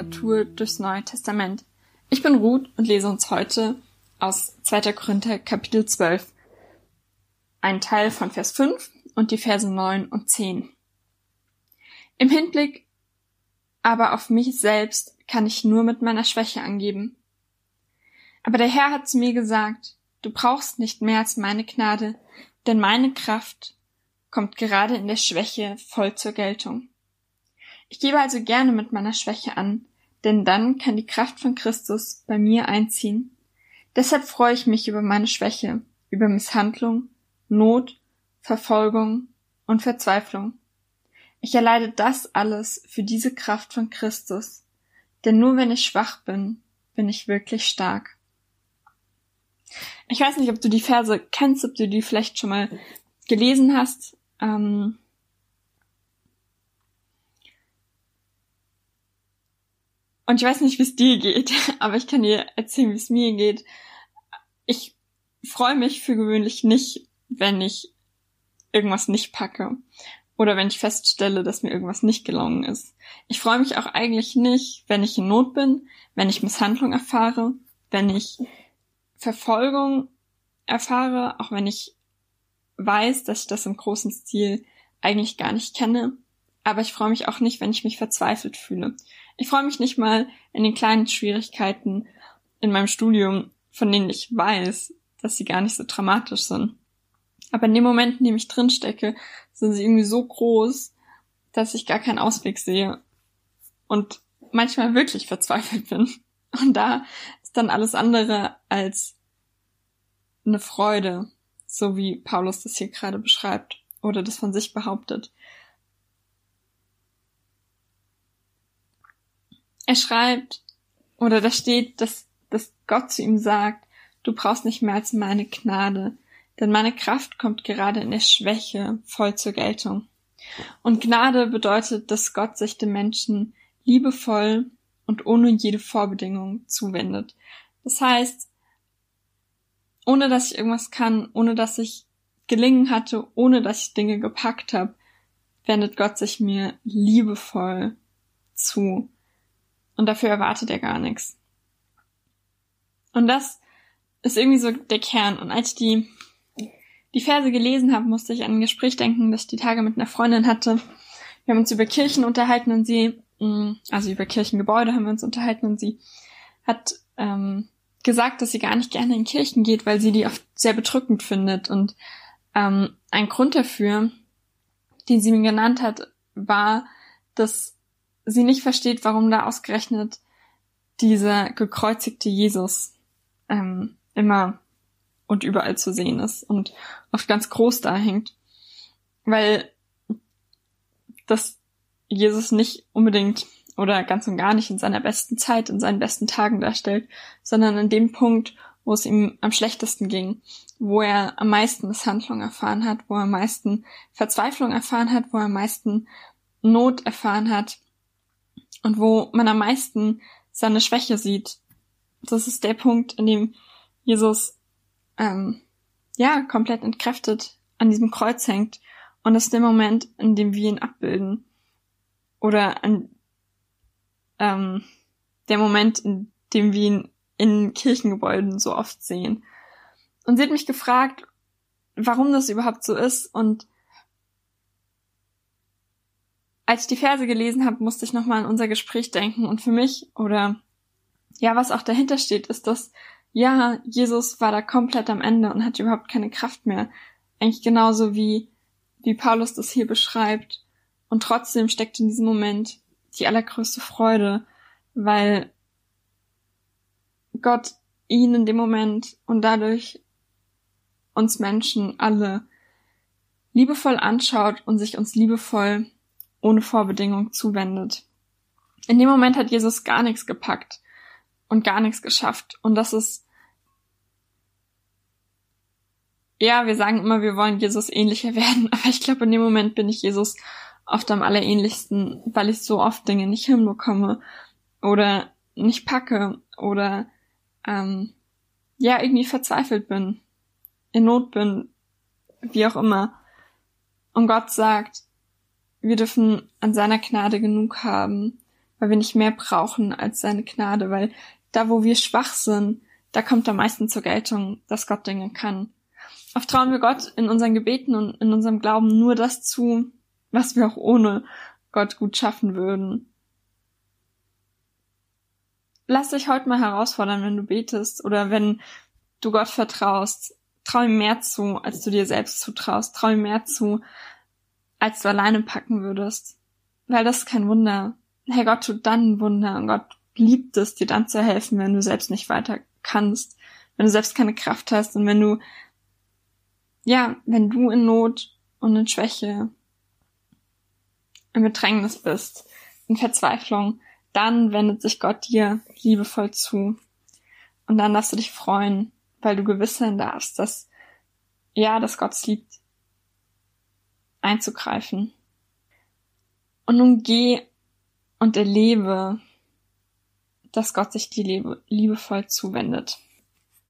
Literatur durchs Neue Testament. Ich bin Ruth und lese uns heute aus 2. Korinther Kapitel 12 ein Teil von Vers 5 und die Verse 9 und 10. Im Hinblick aber auf mich selbst kann ich nur mit meiner Schwäche angeben. Aber der Herr hat zu mir gesagt, du brauchst nicht mehr als meine Gnade, denn meine Kraft kommt gerade in der Schwäche voll zur Geltung. Ich gebe also gerne mit meiner Schwäche an, denn dann kann die Kraft von Christus bei mir einziehen. Deshalb freue ich mich über meine Schwäche, über Misshandlung, Not, Verfolgung und Verzweiflung. Ich erleide das alles für diese Kraft von Christus, denn nur wenn ich schwach bin, bin ich wirklich stark. Ich weiß nicht, ob du die Verse kennst, ob du die vielleicht schon mal gelesen hast. Ähm, Und ich weiß nicht, wie es dir geht, aber ich kann dir erzählen, wie es mir geht. Ich freue mich für gewöhnlich nicht, wenn ich irgendwas nicht packe oder wenn ich feststelle, dass mir irgendwas nicht gelungen ist. Ich freue mich auch eigentlich nicht, wenn ich in Not bin, wenn ich Misshandlung erfahre, wenn ich Verfolgung erfahre, auch wenn ich weiß, dass ich das im großen Stil eigentlich gar nicht kenne. Aber ich freue mich auch nicht, wenn ich mich verzweifelt fühle. Ich freue mich nicht mal in den kleinen Schwierigkeiten in meinem Studium, von denen ich weiß, dass sie gar nicht so dramatisch sind. Aber in dem Moment, in dem ich drinstecke, sind sie irgendwie so groß, dass ich gar keinen Ausweg sehe und manchmal wirklich verzweifelt bin. Und da ist dann alles andere als eine Freude, so wie Paulus das hier gerade beschreibt oder das von sich behauptet. Er schreibt, oder da steht, dass, dass Gott zu ihm sagt, du brauchst nicht mehr als meine Gnade, denn meine Kraft kommt gerade in der Schwäche voll zur Geltung. Und Gnade bedeutet, dass Gott sich dem Menschen liebevoll und ohne jede Vorbedingung zuwendet. Das heißt, ohne dass ich irgendwas kann, ohne dass ich gelingen hatte, ohne dass ich Dinge gepackt habe, wendet Gott sich mir liebevoll zu. Und dafür erwartet er gar nichts. Und das ist irgendwie so der Kern. Und als ich die, die Verse gelesen habe, musste ich an ein Gespräch denken, das ich die Tage mit einer Freundin hatte. Wir haben uns über Kirchen unterhalten und sie, mm, also über Kirchengebäude haben wir uns unterhalten und sie hat ähm, gesagt, dass sie gar nicht gerne in Kirchen geht, weil sie die oft sehr bedrückend findet. Und ähm, ein Grund dafür, den sie mir genannt hat, war, dass sie nicht versteht, warum da ausgerechnet dieser gekreuzigte Jesus ähm, immer und überall zu sehen ist und oft ganz groß da hängt. Weil das Jesus nicht unbedingt oder ganz und gar nicht in seiner besten Zeit, in seinen besten Tagen darstellt, sondern in dem Punkt, wo es ihm am schlechtesten ging, wo er am meisten Misshandlung erfahren hat, wo er am meisten Verzweiflung erfahren hat, wo er am meisten Not erfahren hat, und wo man am meisten seine Schwäche sieht. Das ist der Punkt, an dem Jesus ähm, ja komplett entkräftet an diesem Kreuz hängt. Und das ist der Moment, in dem wir ihn abbilden. Oder an ähm, der Moment, in dem wir ihn in Kirchengebäuden so oft sehen. Und sie hat mich gefragt, warum das überhaupt so ist und als ich die Verse gelesen habe, musste ich nochmal an unser Gespräch denken und für mich oder ja, was auch dahinter steht, ist, dass ja, Jesus war da komplett am Ende und hat überhaupt keine Kraft mehr. Eigentlich genauso wie, wie Paulus das hier beschreibt. Und trotzdem steckt in diesem Moment die allergrößte Freude, weil Gott ihn in dem Moment und dadurch uns Menschen alle liebevoll anschaut und sich uns liebevoll ohne Vorbedingung zuwendet. In dem Moment hat Jesus gar nichts gepackt und gar nichts geschafft. Und das ist, ja, wir sagen immer, wir wollen Jesus ähnlicher werden, aber ich glaube, in dem Moment bin ich Jesus oft am allerähnlichsten, weil ich so oft Dinge nicht hinbekomme oder nicht packe oder ähm, ja, irgendwie verzweifelt bin, in Not bin, wie auch immer. Und Gott sagt, wir dürfen an seiner Gnade genug haben, weil wir nicht mehr brauchen als seine Gnade, weil da, wo wir schwach sind, da kommt am meisten zur Geltung, dass Gott Dinge kann. Oft trauen wir Gott in unseren Gebeten und in unserem Glauben nur das zu, was wir auch ohne Gott gut schaffen würden. Lass dich heute mal herausfordern, wenn du betest oder wenn du Gott vertraust. Trau ihm mehr zu, als du dir selbst zutraust. Trau ihm mehr zu, als du alleine packen würdest. Weil das ist kein Wunder. Hey, Gott tut dann ein Wunder und Gott liebt es, dir dann zu helfen, wenn du selbst nicht weiter kannst, wenn du selbst keine Kraft hast und wenn du, ja, wenn du in Not und in Schwäche, im Bedrängnis bist, in Verzweiflung, dann wendet sich Gott dir liebevoll zu. Und dann darfst du dich freuen, weil du gewiss sein darfst, dass, ja, dass Gott liebt, einzugreifen. Und nun geh und erlebe, dass Gott sich dir liebe, liebevoll zuwendet.